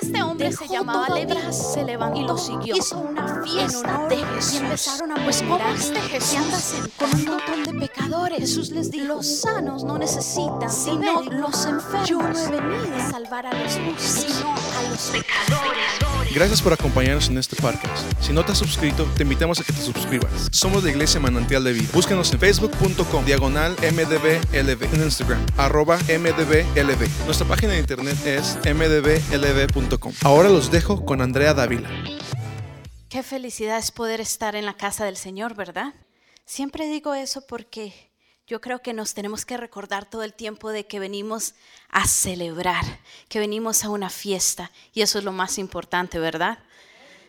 Este hombre se llamaba Levi se levantó y lo siguió. Hizo una fiesta de Jesús. Y empezaron a Pues, ¿cómo este Jesús "Si andas sentado con un montón de pecadores. Jesús les dijo, los sanos no necesitan, sino los enfermos. Yo no he venido a salvar a los justos, sino a los pecadores. Gracias por acompañarnos en este podcast. Si no te has suscrito, te invitamos a que te suscribas. Somos la Iglesia Manantial de Vida. En facebook.com, diagonal mdblv, en Instagram, arroba mdblv. Nuestra página de internet es mdblv.com. Ahora los dejo con Andrea Dávila. Qué felicidad es poder estar en la casa del Señor, ¿verdad? Siempre digo eso porque yo creo que nos tenemos que recordar todo el tiempo de que venimos a celebrar, que venimos a una fiesta y eso es lo más importante, ¿verdad?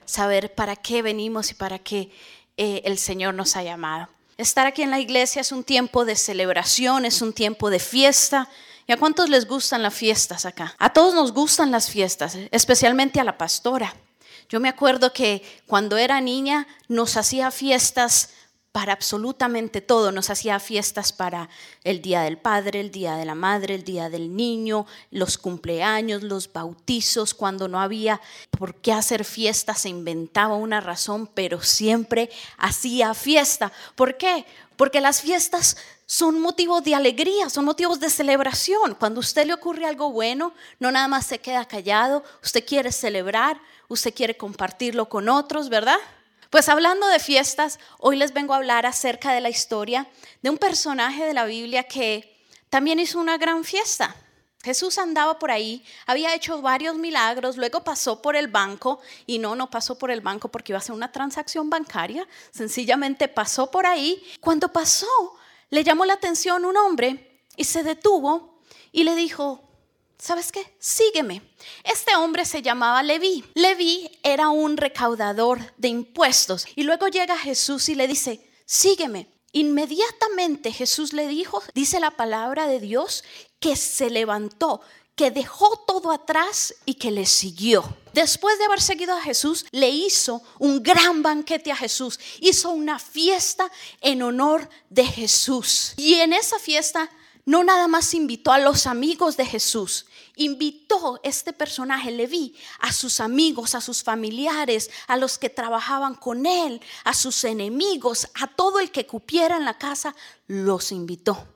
Saber para qué venimos y para qué eh, el Señor nos ha llamado. Estar aquí en la iglesia es un tiempo de celebración, es un tiempo de fiesta. ¿Y a cuántos les gustan las fiestas acá? A todos nos gustan las fiestas, especialmente a la pastora. Yo me acuerdo que cuando era niña nos hacía fiestas para absolutamente todo. Nos hacía fiestas para el Día del Padre, el Día de la Madre, el Día del Niño, los cumpleaños, los bautizos. Cuando no había por qué hacer fiesta, se inventaba una razón, pero siempre hacía fiesta. ¿Por qué? Porque las fiestas son motivos de alegría, son motivos de celebración. Cuando a usted le ocurre algo bueno, no nada más se queda callado, usted quiere celebrar, usted quiere compartirlo con otros, ¿verdad? Pues hablando de fiestas, hoy les vengo a hablar acerca de la historia de un personaje de la Biblia que también hizo una gran fiesta. Jesús andaba por ahí, había hecho varios milagros, luego pasó por el banco y no, no pasó por el banco porque iba a hacer una transacción bancaria, sencillamente pasó por ahí. Cuando pasó, le llamó la atención un hombre y se detuvo y le dijo, ¿sabes qué? Sígueme. Este hombre se llamaba Leví. Leví era un recaudador de impuestos. Y luego llega Jesús y le dice, sígueme. Inmediatamente Jesús le dijo, dice la palabra de Dios, que se levantó, que dejó todo atrás y que le siguió. Después de haber seguido a Jesús, le hizo un gran banquete a Jesús. Hizo una fiesta en honor de Jesús. Y en esa fiesta no nada más invitó a los amigos de Jesús, invitó este personaje, Leví, a sus amigos, a sus familiares, a los que trabajaban con él, a sus enemigos, a todo el que cupiera en la casa, los invitó.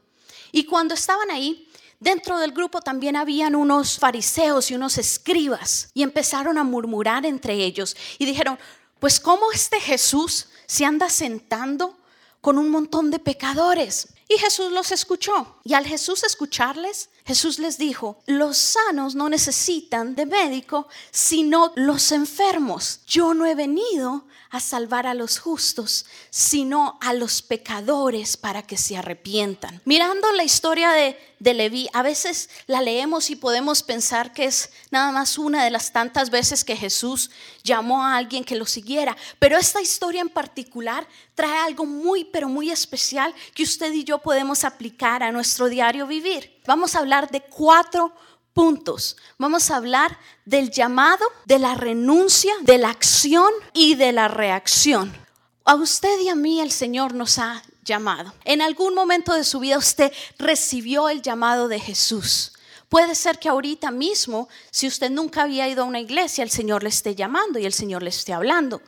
Y cuando estaban ahí, dentro del grupo también habían unos fariseos y unos escribas y empezaron a murmurar entre ellos y dijeron, pues ¿cómo este Jesús se anda sentando con un montón de pecadores? Y Jesús los escuchó. Y al Jesús escucharles, Jesús les dijo, los sanos no necesitan de médico, sino los enfermos. Yo no he venido a salvar a los justos, sino a los pecadores para que se arrepientan. Mirando la historia de, de Leví, a veces la leemos y podemos pensar que es nada más una de las tantas veces que Jesús llamó a alguien que lo siguiera. Pero esta historia en particular trae algo muy, pero muy especial que usted y yo podemos aplicar a nuestro diario vivir. Vamos a hablar de cuatro puntos. Vamos a hablar del llamado, de la renuncia, de la acción y de la reacción. A usted y a mí el Señor nos ha llamado. En algún momento de su vida usted recibió el llamado de Jesús. Puede ser que ahorita mismo, si usted nunca había ido a una iglesia, el Señor le esté llamando y el Señor le esté hablando.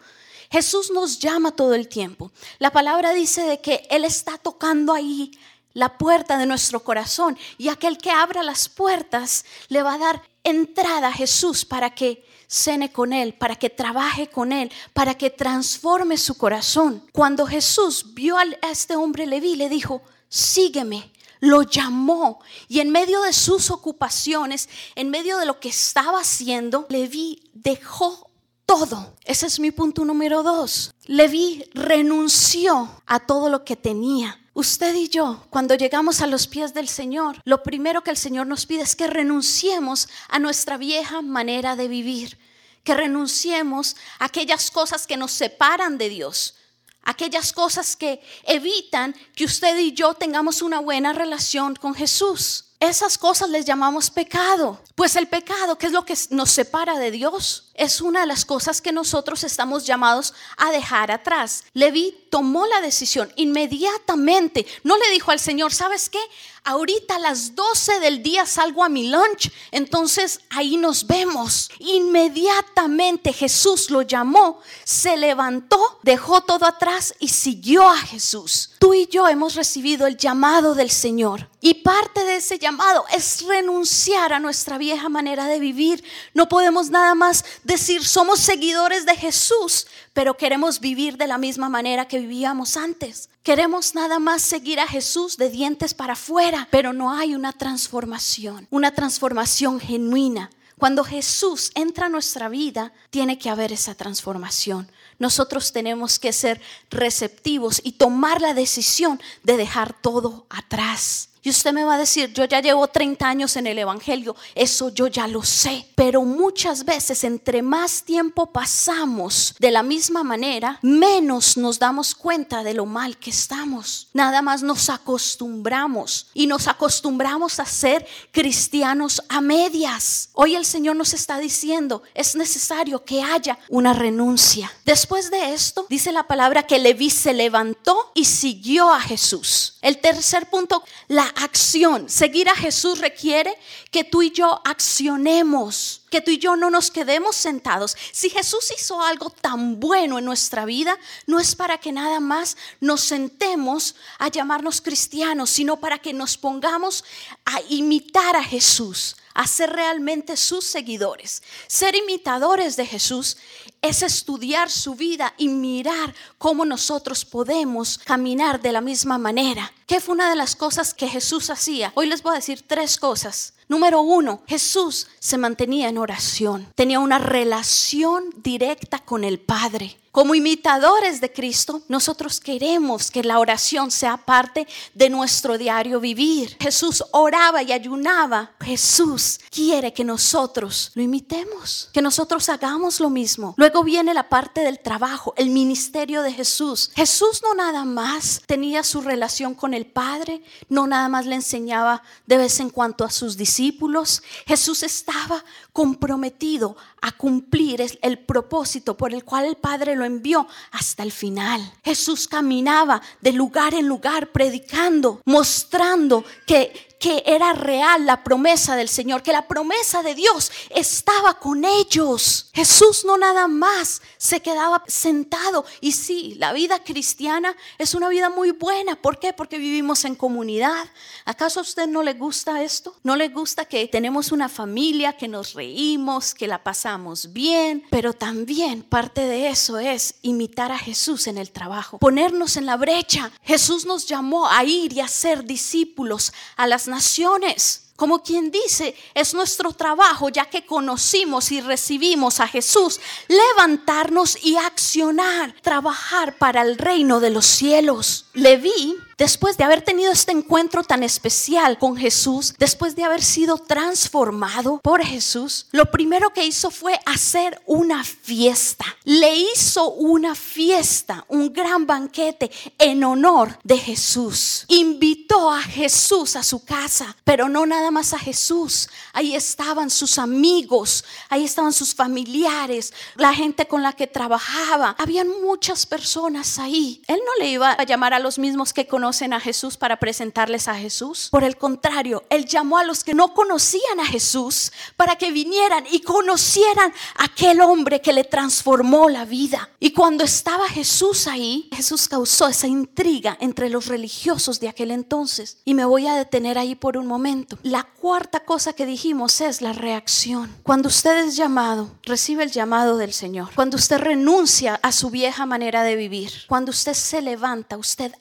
Jesús nos llama todo el tiempo. La palabra dice de que Él está tocando ahí la puerta de nuestro corazón y aquel que abra las puertas le va a dar entrada a Jesús para que cene con Él, para que trabaje con Él, para que transforme su corazón. Cuando Jesús vio a este hombre Leví, le dijo, sígueme. Lo llamó y en medio de sus ocupaciones, en medio de lo que estaba haciendo, Leví dejó todo. Ese es mi punto número dos. Leví renunció a todo lo que tenía. Usted y yo, cuando llegamos a los pies del Señor, lo primero que el Señor nos pide es que renunciemos a nuestra vieja manera de vivir, que renunciemos a aquellas cosas que nos separan de Dios, aquellas cosas que evitan que usted y yo tengamos una buena relación con Jesús. Esas cosas les llamamos pecado. Pues el pecado, ¿qué es lo que nos separa de Dios? Es una de las cosas que nosotros estamos llamados a dejar atrás. Leví tomó la decisión inmediatamente. No le dijo al Señor, ¿sabes qué? Ahorita a las 12 del día salgo a mi lunch, entonces ahí nos vemos. Inmediatamente Jesús lo llamó, se levantó, dejó todo atrás y siguió a Jesús. Tú y yo hemos recibido el llamado del Señor. Y parte de ese llamado es renunciar a nuestra vieja manera de vivir. No podemos nada más decir somos seguidores de Jesús, pero queremos vivir de la misma manera que vivíamos antes. Queremos nada más seguir a Jesús de dientes para afuera, pero no hay una transformación, una transformación genuina. Cuando Jesús entra a nuestra vida, tiene que haber esa transformación. Nosotros tenemos que ser receptivos y tomar la decisión de dejar todo atrás. Y usted me va a decir, yo ya llevo 30 años en el Evangelio, eso yo ya lo sé. Pero muchas veces, entre más tiempo pasamos de la misma manera, menos nos damos cuenta de lo mal que estamos. Nada más nos acostumbramos y nos acostumbramos a ser cristianos a medias. Hoy el Señor nos está diciendo, es necesario que haya una renuncia. Después de esto, dice la palabra que Leví se levantó y siguió a Jesús. El tercer punto, la acción. Seguir a Jesús requiere que tú y yo accionemos, que tú y yo no nos quedemos sentados. Si Jesús hizo algo tan bueno en nuestra vida, no es para que nada más nos sentemos a llamarnos cristianos, sino para que nos pongamos a imitar a Jesús, a ser realmente sus seguidores. Ser imitadores de Jesús es estudiar su vida y mirar cómo nosotros podemos caminar de la misma manera. ¿Qué fue una de las cosas que Jesús hacía? Hoy les voy a decir tres cosas. Número uno, Jesús se mantenía en oración, tenía una relación directa con el Padre. Como imitadores de Cristo, nosotros queremos que la oración sea parte de nuestro diario vivir. Jesús oraba y ayunaba. Jesús quiere que nosotros lo imitemos, que nosotros hagamos lo mismo. Luego viene la parte del trabajo, el ministerio de Jesús. Jesús no nada más tenía su relación con el Padre, no nada más le enseñaba de vez en cuando a sus discípulos. Jesús estaba comprometido a cumplir el propósito por el cual el Padre lo envió hasta el final. Jesús caminaba de lugar en lugar predicando, mostrando que que era real la promesa del Señor, que la promesa de Dios estaba con ellos. Jesús no nada más se quedaba sentado. Y sí, la vida cristiana es una vida muy buena. ¿Por qué? Porque vivimos en comunidad. ¿Acaso a usted no le gusta esto? ¿No le gusta que tenemos una familia, que nos reímos, que la pasamos bien? Pero también parte de eso es imitar a Jesús en el trabajo, ponernos en la brecha. Jesús nos llamó a ir y a ser discípulos a las naciones. Como quien dice, es nuestro trabajo, ya que conocimos y recibimos a Jesús, levantarnos y accionar, trabajar para el reino de los cielos. Leví después de haber tenido este encuentro tan especial con Jesús, después de haber sido transformado por Jesús, lo primero que hizo fue hacer una fiesta. Le hizo una fiesta, un gran banquete en honor de Jesús. Invitó a Jesús a su casa, pero no nada más a Jesús. Ahí estaban sus amigos, ahí estaban sus familiares, la gente con la que trabajaba. Habían muchas personas ahí. Él no le iba a llamar a los mismos que conocían a Jesús para presentarles a Jesús. Por el contrario, Él llamó a los que no conocían a Jesús para que vinieran y conocieran a aquel hombre que le transformó la vida. Y cuando estaba Jesús ahí, Jesús causó esa intriga entre los religiosos de aquel entonces. Y me voy a detener ahí por un momento. La cuarta cosa que dijimos es la reacción. Cuando usted es llamado, recibe el llamado del Señor. Cuando usted renuncia a su vieja manera de vivir. Cuando usted se levanta, usted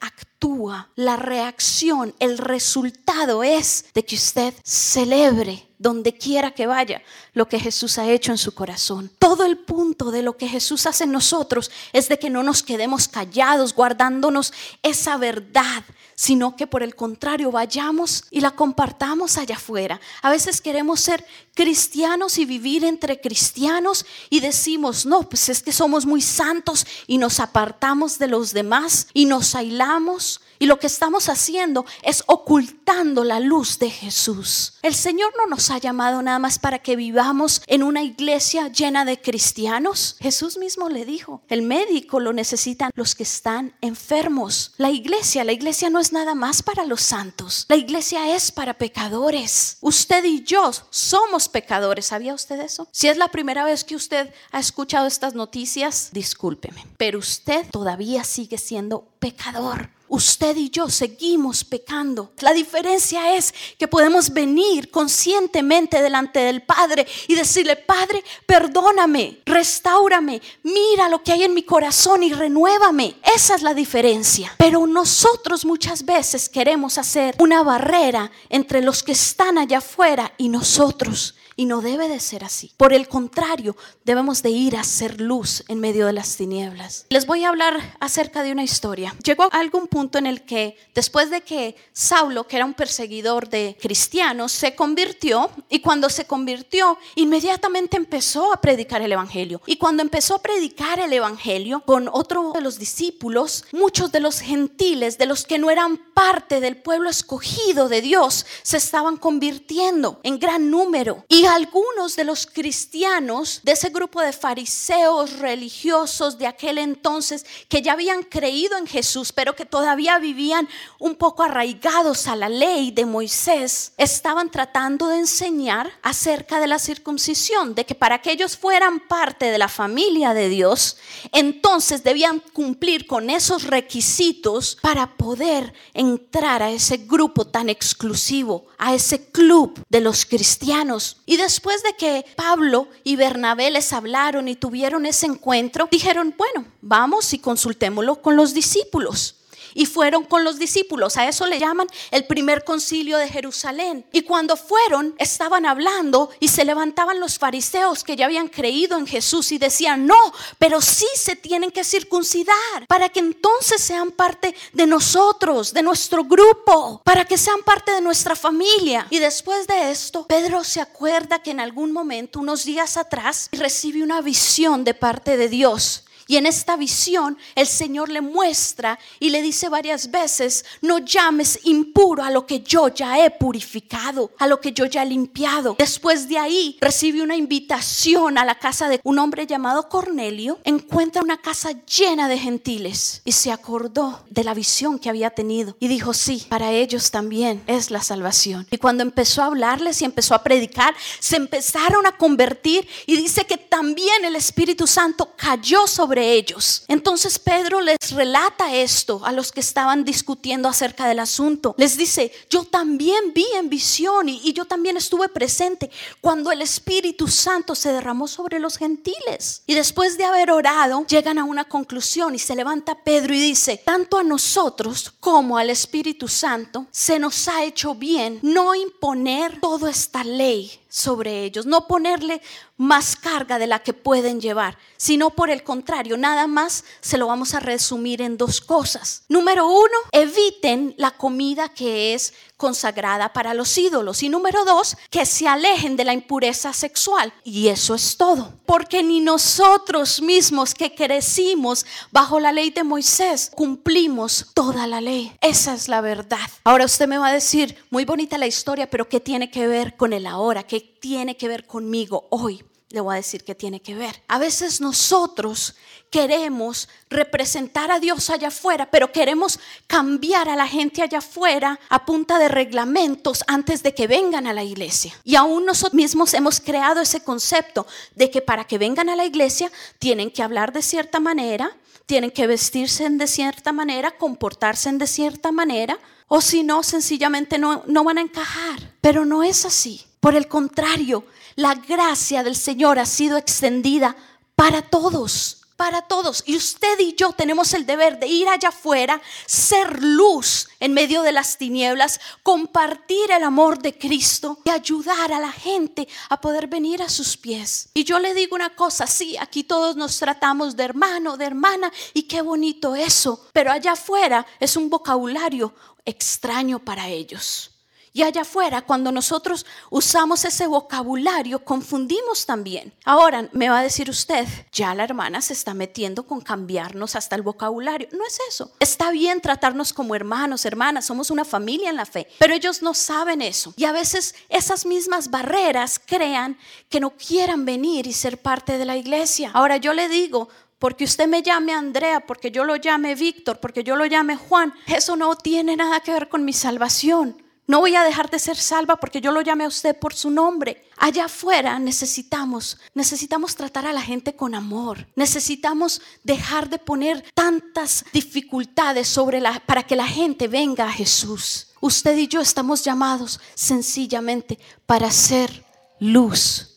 la reacción, el resultado es de que usted celebre donde quiera que vaya lo que Jesús ha hecho en su corazón. Todo el punto de lo que Jesús hace en nosotros es de que no nos quedemos callados guardándonos esa verdad, sino que por el contrario vayamos y la compartamos allá afuera. A veces queremos ser cristianos y vivir entre cristianos y decimos, no, pues es que somos muy santos y nos apartamos de los demás y nos aislamos Y lo que estamos haciendo es ocultando la luz de Jesús. El Señor no nos ha llamado nada más para que vivamos en una iglesia llena de cristianos. Jesús mismo le dijo, el médico lo necesitan los que están enfermos. La iglesia, la iglesia no es nada más para los santos. La iglesia es para pecadores. Usted y yo somos pecadores. ¿Sabía usted eso? Si es la primera vez que usted ha escuchado estas noticias, discúlpeme. Pero usted todavía sigue siendo pecador. Usted y yo seguimos pecando. La diferencia es que podemos venir conscientemente delante del Padre y decirle, Padre, perdóname, restaurame, mira lo que hay en mi corazón y renuévame. Esa es la diferencia. Pero nosotros muchas veces queremos hacer una barrera entre los que están allá afuera y nosotros. Y no debe de ser así. Por el contrario, debemos de ir a hacer luz en medio de las tinieblas. Les voy a hablar acerca de una historia. Llegó algún punto en el que, después de que Saulo, que era un perseguidor de cristianos, se convirtió, y cuando se convirtió, inmediatamente empezó a predicar el Evangelio. Y cuando empezó a predicar el Evangelio con otro de los discípulos, muchos de los gentiles, de los que no eran parte del pueblo escogido de Dios, se estaban convirtiendo en gran número. Algunos de los cristianos de ese grupo de fariseos religiosos de aquel entonces que ya habían creído en Jesús, pero que todavía vivían un poco arraigados a la ley de Moisés, estaban tratando de enseñar acerca de la circuncisión, de que para que ellos fueran parte de la familia de Dios, entonces debían cumplir con esos requisitos para poder entrar a ese grupo tan exclusivo, a ese club de los cristianos. Y después de que Pablo y Bernabé les hablaron y tuvieron ese encuentro, dijeron, bueno, vamos y consultémoslo con los discípulos y fueron con los discípulos. A eso le llaman el primer concilio de Jerusalén. Y cuando fueron, estaban hablando y se levantaban los fariseos que ya habían creído en Jesús y decían, no, pero sí se tienen que circuncidar para que entonces sean parte de nosotros, de nuestro grupo, para que sean parte de nuestra familia. Y después de esto, Pedro se acuerda que en algún momento, unos días atrás, recibe una visión de parte de Dios y en esta visión el Señor le muestra y le dice varias veces, no llames impuro a lo que yo ya he purificado, a lo que yo ya he limpiado. Después de ahí recibe una invitación a la casa de un hombre llamado Cornelio, encuentra una casa llena de gentiles y se acordó de la visión que había tenido y dijo, sí, para ellos también es la salvación. Y cuando empezó a hablarles y empezó a predicar, se empezaron a convertir y dice que también el Espíritu Santo cayó sobre ellos. Entonces Pedro les relata esto a los que estaban discutiendo acerca del asunto. Les dice, yo también vi en visión y, y yo también estuve presente cuando el Espíritu Santo se derramó sobre los gentiles. Y después de haber orado, llegan a una conclusión y se levanta Pedro y dice, tanto a nosotros como al Espíritu Santo se nos ha hecho bien no imponer toda esta ley sobre ellos, no ponerle más carga de la que pueden llevar, sino por el contrario, nada más se lo vamos a resumir en dos cosas. Número uno, eviten la comida que es consagrada para los ídolos. Y número dos, que se alejen de la impureza sexual. Y eso es todo. Porque ni nosotros mismos que crecimos bajo la ley de Moisés cumplimos toda la ley. Esa es la verdad. Ahora usted me va a decir, muy bonita la historia, pero ¿qué tiene que ver con el ahora? ¿Qué tiene que ver conmigo hoy? Le voy a decir que tiene que ver. A veces nosotros queremos representar a Dios allá afuera, pero queremos cambiar a la gente allá afuera a punta de reglamentos antes de que vengan a la iglesia. Y aún nosotros mismos hemos creado ese concepto de que para que vengan a la iglesia tienen que hablar de cierta manera, tienen que vestirse de cierta manera, comportarse de cierta manera, o si no, sencillamente no, no van a encajar. Pero no es así. Por el contrario, la gracia del Señor ha sido extendida para todos, para todos. Y usted y yo tenemos el deber de ir allá afuera, ser luz en medio de las tinieblas, compartir el amor de Cristo y ayudar a la gente a poder venir a sus pies. Y yo le digo una cosa, sí, aquí todos nos tratamos de hermano, de hermana, y qué bonito eso, pero allá afuera es un vocabulario extraño para ellos. Y allá afuera, cuando nosotros usamos ese vocabulario, confundimos también. Ahora, me va a decir usted, ya la hermana se está metiendo con cambiarnos hasta el vocabulario. No es eso. Está bien tratarnos como hermanos, hermanas, somos una familia en la fe, pero ellos no saben eso. Y a veces esas mismas barreras crean que no quieran venir y ser parte de la iglesia. Ahora yo le digo, porque usted me llame Andrea, porque yo lo llame Víctor, porque yo lo llame Juan, eso no tiene nada que ver con mi salvación. No voy a dejar de ser salva porque yo lo llame a usted por su nombre. Allá afuera necesitamos, necesitamos tratar a la gente con amor. Necesitamos dejar de poner tantas dificultades sobre la, para que la gente venga a Jesús. Usted y yo estamos llamados sencillamente para ser luz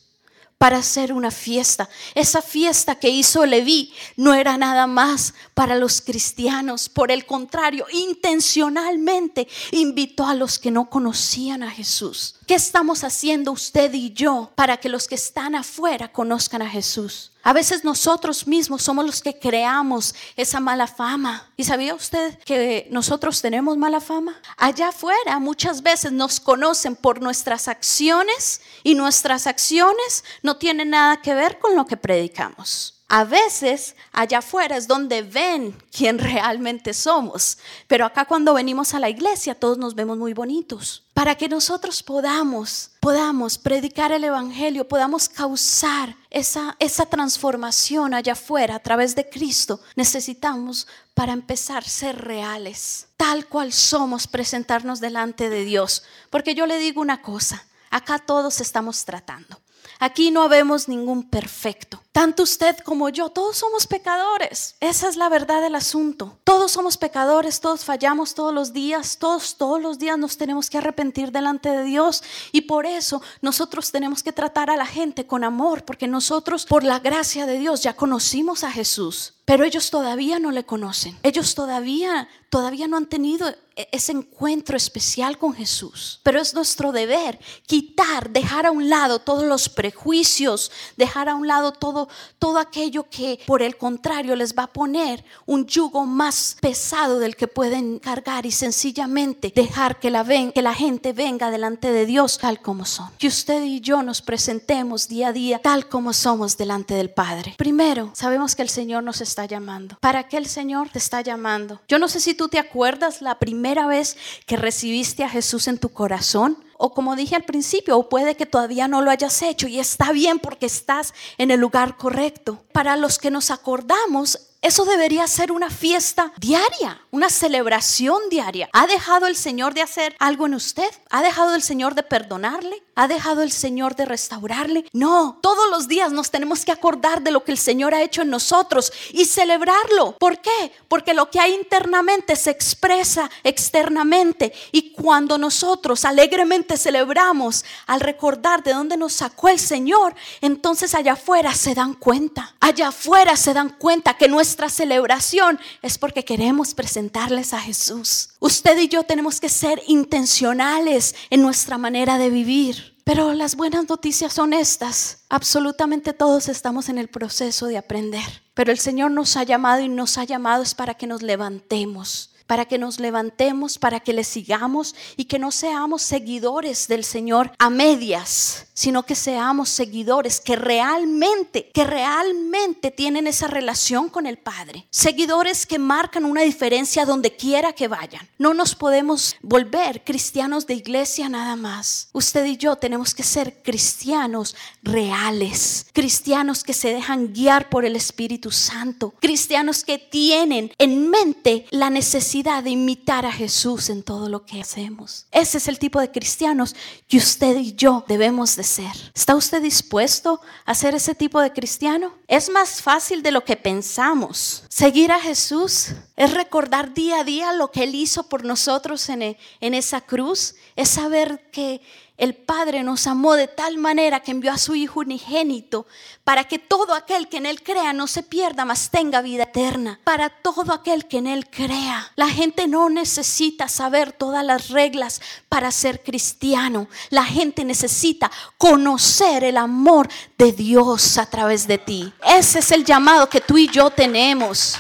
para hacer una fiesta. Esa fiesta que hizo Leví no era nada más para los cristianos, por el contrario, intencionalmente invitó a los que no conocían a Jesús. ¿Qué estamos haciendo usted y yo para que los que están afuera conozcan a Jesús? A veces nosotros mismos somos los que creamos esa mala fama. ¿Y sabía usted que nosotros tenemos mala fama? Allá afuera muchas veces nos conocen por nuestras acciones y nuestras acciones no tienen nada que ver con lo que predicamos. A veces allá afuera es donde ven quién realmente somos, pero acá cuando venimos a la iglesia todos nos vemos muy bonitos. Para que nosotros podamos, podamos predicar el evangelio, podamos causar esa, esa transformación allá afuera a través de Cristo, necesitamos para empezar ser reales, tal cual somos, presentarnos delante de Dios. Porque yo le digo una cosa, acá todos estamos tratando. Aquí no vemos ningún perfecto. Tanto usted como yo, todos somos pecadores. Esa es la verdad del asunto. Todos somos pecadores, todos fallamos todos los días, todos, todos los días nos tenemos que arrepentir delante de Dios. Y por eso nosotros tenemos que tratar a la gente con amor, porque nosotros, por la gracia de Dios, ya conocimos a Jesús. Pero ellos todavía no le conocen. Ellos todavía, todavía no han tenido e-, ese encuentro especial con Jesús. Pero es nuestro deber quitar, dejar a un lado todos los prejuicios, dejar a un lado todo, todo aquello que por el contrario les va a poner un yugo más pesado del que pueden cargar y sencillamente dejar que la, que la gente venga delante de Dios tal como son. Que usted y yo nos presentemos día a día tal como somos delante del Padre. Primero, sabemos que el Señor nos está llamando. ¿Para qué el Señor te está llamando? Yo no sé si tú te acuerdas la primera vez que recibiste a Jesús en tu corazón. O como dije al principio, o puede que todavía no lo hayas hecho y está bien porque estás en el lugar correcto. Para los que nos acordamos, eso debería ser una fiesta diaria, una celebración diaria. ¿Ha dejado el Señor de hacer algo en usted? ¿Ha dejado el Señor de perdonarle? ¿Ha dejado el Señor de restaurarle? No, todos los días nos tenemos que acordar de lo que el Señor ha hecho en nosotros y celebrarlo. ¿Por qué? Porque lo que hay internamente se expresa externamente y cuando nosotros alegremente celebramos al recordar de dónde nos sacó el Señor, entonces allá afuera se dan cuenta. Allá afuera se dan cuenta que no es nuestra celebración es porque queremos presentarles a Jesús. Usted y yo tenemos que ser intencionales en nuestra manera de vivir. Pero las buenas noticias son estas. Absolutamente todos estamos en el proceso de aprender. Pero el Señor nos ha llamado y nos ha llamado es para que nos levantemos para que nos levantemos, para que le sigamos y que no seamos seguidores del Señor a medias, sino que seamos seguidores que realmente, que realmente tienen esa relación con el Padre. Seguidores que marcan una diferencia donde quiera que vayan. No nos podemos volver cristianos de iglesia nada más. Usted y yo tenemos que ser cristianos reales, cristianos que se dejan guiar por el Espíritu Santo, cristianos que tienen en mente la de imitar a Jesús en todo lo que hacemos. Ese es el tipo de cristianos que usted y yo debemos de ser. ¿Está usted dispuesto a ser ese tipo de cristiano? Es más fácil de lo que pensamos. Seguir a Jesús es recordar día a día lo que Él hizo por nosotros en, en esa cruz. Es saber que el Padre nos amó de tal manera que envió a su Hijo unigénito para que todo aquel que en Él crea no se pierda, mas tenga vida eterna. Para todo aquel que en Él crea. La gente no necesita saber todas las reglas para ser cristiano. La gente necesita conocer el amor de Dios a través de ti. Ese es el llamado que tú y yo tenemos.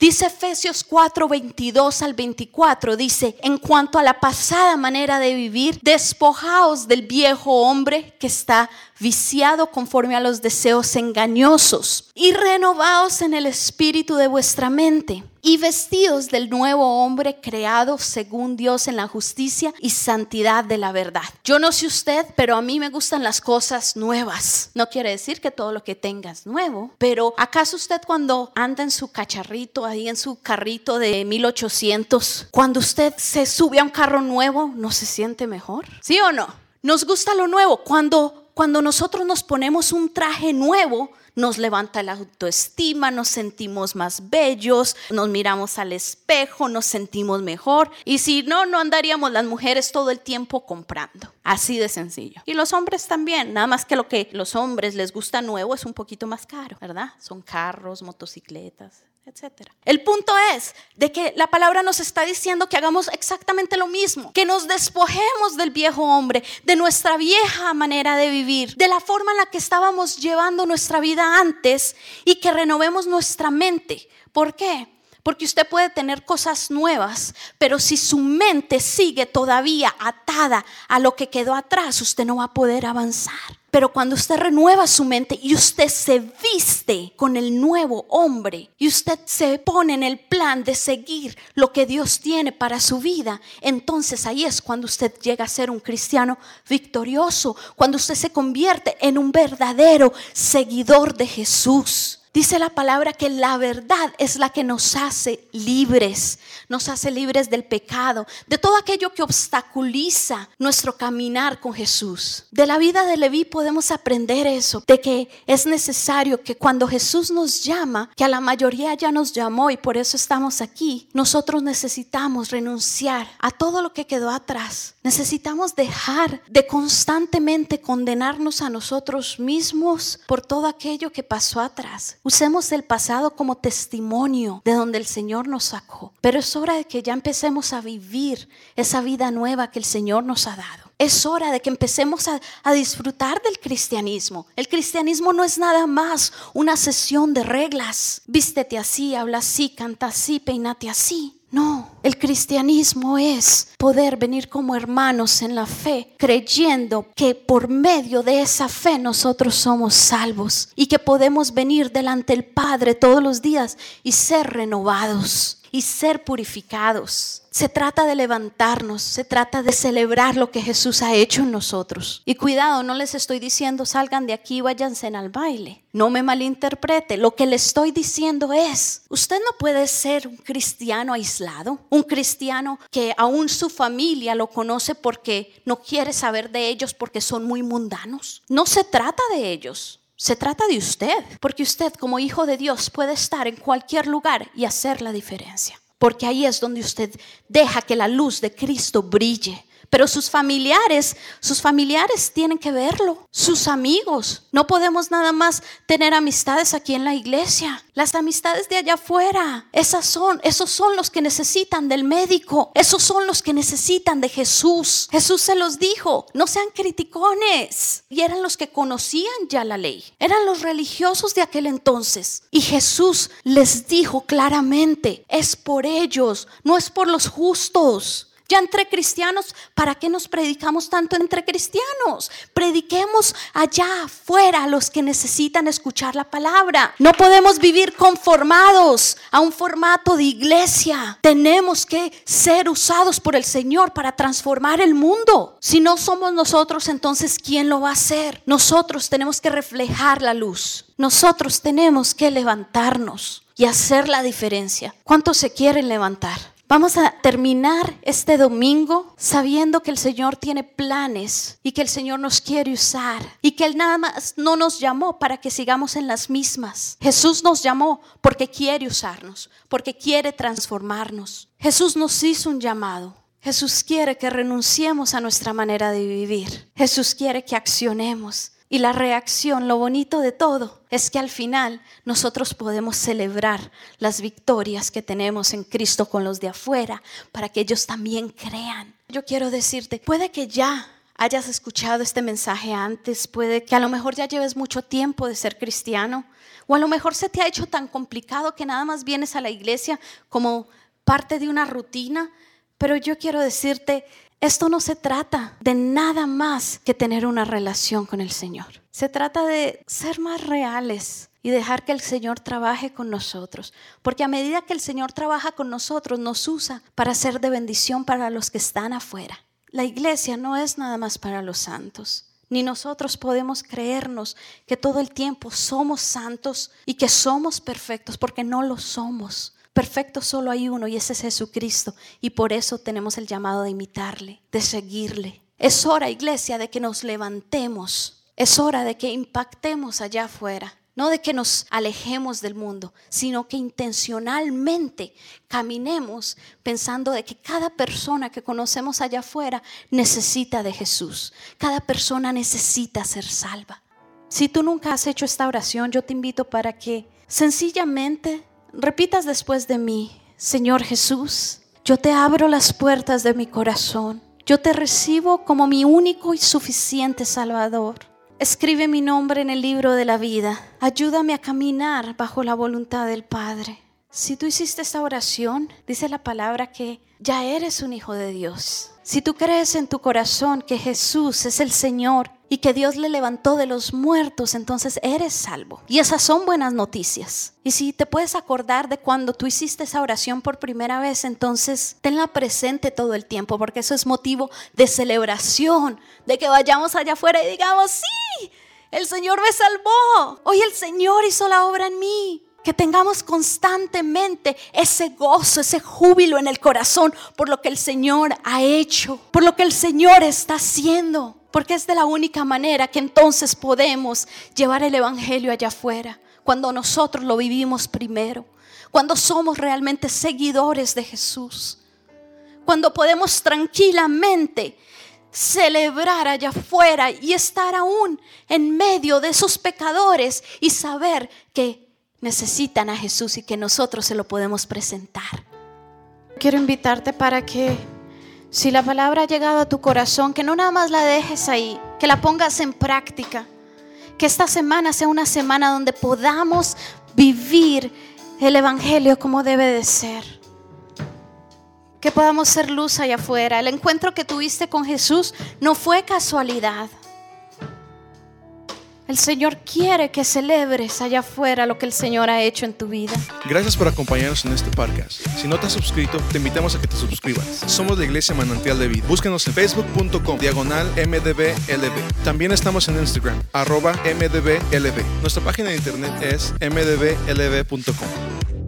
Dice Efesios 4, 22 al 24, dice, en cuanto a la pasada manera de vivir, despojaos del viejo hombre que está viciado conforme a los deseos engañosos y renovaos en el espíritu de vuestra mente y vestidos del nuevo hombre creado según Dios en la justicia y santidad de la verdad. Yo no sé usted, pero a mí me gustan las cosas nuevas. No quiere decir que todo lo que tengas nuevo, pero ¿acaso usted cuando anda en su cacharrito, ahí en su carrito de 1800, cuando usted se sube a un carro nuevo, no se siente mejor? ¿Sí o no? Nos gusta lo nuevo. Cuando cuando nosotros nos ponemos un traje nuevo, nos levanta la autoestima, nos sentimos más bellos, nos miramos al espejo, nos sentimos mejor. Y si no, no andaríamos las mujeres todo el tiempo comprando. Así de sencillo. Y los hombres también, nada más que lo que los hombres les gusta nuevo es un poquito más caro, ¿verdad? Son carros, motocicletas, etcétera. El punto es de que la palabra nos está diciendo que hagamos exactamente lo mismo, que nos despojemos del viejo hombre, de nuestra vieja manera de vivir, de la forma en la que estábamos llevando nuestra vida antes y que renovemos nuestra mente. ¿Por qué? Porque usted puede tener cosas nuevas, pero si su mente sigue todavía atada a lo que quedó atrás, usted no va a poder avanzar. Pero cuando usted renueva su mente y usted se viste con el nuevo hombre y usted se pone en el plan de seguir lo que Dios tiene para su vida, entonces ahí es cuando usted llega a ser un cristiano victorioso, cuando usted se convierte en un verdadero seguidor de Jesús. Dice la palabra que la verdad es la que nos hace libres, nos hace libres del pecado, de todo aquello que obstaculiza nuestro caminar con Jesús. De la vida de Leví podemos aprender eso, de que es necesario que cuando Jesús nos llama, que a la mayoría ya nos llamó y por eso estamos aquí, nosotros necesitamos renunciar a todo lo que quedó atrás. Necesitamos dejar de constantemente condenarnos a nosotros mismos por todo aquello que pasó atrás Usemos el pasado como testimonio de donde el Señor nos sacó. Pero es hora de que ya empecemos a vivir esa vida nueva que el Señor nos ha dado. Es hora de que empecemos a, disfrutar del cristianismo. El cristianismo no es nada más una sesión de reglas. Vístete así, habla así, canta así, peinate así. No, el cristianismo es poder venir como hermanos en la fe, creyendo que por medio de esa fe nosotros somos salvos y que podemos venir delante del Padre todos los días y ser renovados y ser purificados. Se trata de levantarnos, se trata de celebrar lo que Jesús ha hecho en nosotros. Y cuidado, no les estoy diciendo salgan de aquí y váyanse al baile. No me malinterprete, lo que le estoy diciendo es, usted no puede ser un cristiano aislado, un cristiano que aún su familia lo conoce porque no quiere saber de ellos porque son muy mundanos. No se trata de ellos. Se trata de usted, porque usted como hijo de Dios puede estar en cualquier lugar y hacer la diferencia. Porque ahí es donde usted deja que la luz de Cristo brille pero sus familiares, sus familiares tienen que verlo, sus amigos. No podemos nada más tener amistades aquí en la iglesia. Las amistades de allá afuera, esas son, esos son los que necesitan del médico, esos son los que necesitan de Jesús. Jesús se los dijo, no sean criticones. Y eran los que conocían ya la ley, eran los religiosos de aquel entonces. Y Jesús les dijo claramente, es por ellos, no es por los justos. Ya entre cristianos, ¿para qué nos predicamos tanto entre cristianos? Prediquemos allá afuera a los que necesitan escuchar la palabra. No podemos vivir conformados a un formato de iglesia. Tenemos que ser usados por el Señor para transformar el mundo. Si no somos nosotros, entonces ¿quién lo va a hacer? Nosotros tenemos que reflejar la luz. Nosotros tenemos que levantarnos y hacer la diferencia. ¿Cuántos se quieren levantar? Vamos a terminar este domingo sabiendo que el Señor tiene planes y que el Señor nos quiere usar y que Él nada más no nos llamó para que sigamos en las mismas. Jesús nos llamó porque quiere usarnos, porque quiere transformarnos. Jesús nos hizo un llamado. Jesús quiere que renunciemos a nuestra manera de vivir. Jesús quiere que accionemos. Y la reacción, lo bonito de todo, es que al final nosotros podemos celebrar las victorias que tenemos en Cristo con los de afuera, para que ellos también crean. Yo quiero decirte, puede que ya hayas escuchado este mensaje antes, puede que a lo mejor ya lleves mucho tiempo de ser cristiano, o a lo mejor se te ha hecho tan complicado que nada más vienes a la iglesia como parte de una rutina, pero yo quiero decirte, esto no se trata de nada más que tener una relación con el Señor. Se trata de ser más reales, y dejar que el Señor trabaje con nosotros. Porque a medida que el Señor trabaja con nosotros, nos usa para ser de bendición para los que están afuera. La iglesia no es nada más para los santos. Ni nosotros podemos creernos que todo el tiempo somos santos y que somos perfectos, porque no lo somos. Perfecto solo hay uno y ese es Jesucristo. Y por eso tenemos el llamado de imitarle, de seguirle. Es hora, iglesia, de que nos levantemos. Es hora de que impactemos allá afuera no de que nos alejemos del mundo, sino que intencionalmente caminemos pensando de que cada persona que conocemos allá afuera necesita de Jesús. Cada persona necesita ser salva. Si tú nunca has hecho esta oración, yo te invito para que sencillamente repitas después de mí, Señor Jesús, yo te abro las puertas de mi corazón. Yo te recibo como mi único y suficiente Salvador. Escribe mi nombre en el libro de la vida. Ayúdame a caminar bajo la voluntad del Padre. Si tú hiciste esta oración, dice la palabra que ya eres un hijo de Dios. Si tú crees en tu corazón que Jesús es el Señor y que Dios le levantó de los muertos, entonces eres salvo. Y esas son buenas noticias. Y si te puedes acordar de cuando tú hiciste esa oración por primera vez, entonces tenla presente todo el tiempo, porque eso es motivo de celebración, de que vayamos allá afuera y digamos, sí, el Señor me salvó. Hoy el Señor hizo la obra en mí. Que tengamos constantemente ese gozo, ese júbilo en el corazón por lo que el Señor ha hecho, por lo que el Señor está haciendo. Porque es de la única manera que entonces podemos llevar el Evangelio allá afuera, cuando nosotros lo vivimos primero, cuando somos realmente seguidores de Jesús, cuando podemos tranquilamente celebrar allá afuera y estar aún en medio de esos pecadores y saber que necesitan a Jesús y que nosotros se lo podemos presentar. Quiero invitarte para que si la palabra ha llegado a tu corazón, que no nada más la dejes ahí, que la pongas en práctica. Que esta semana sea una semana donde podamos vivir el Evangelio como debe de ser. Que podamos ser luz allá afuera. El encuentro que tuviste con Jesús no fue casualidad. El Señor quiere que celebres allá afuera lo que el Señor ha hecho en tu vida. Gracias por acompañarnos en este podcast. Si no te has suscrito, te invitamos a que te suscribas. Somos la Iglesia Manantial de Vida. Búscanos en facebook.com diagonal mdblb. También estamos en Instagram, arroba mdblb. Nuestra página de internet es mdblb.com.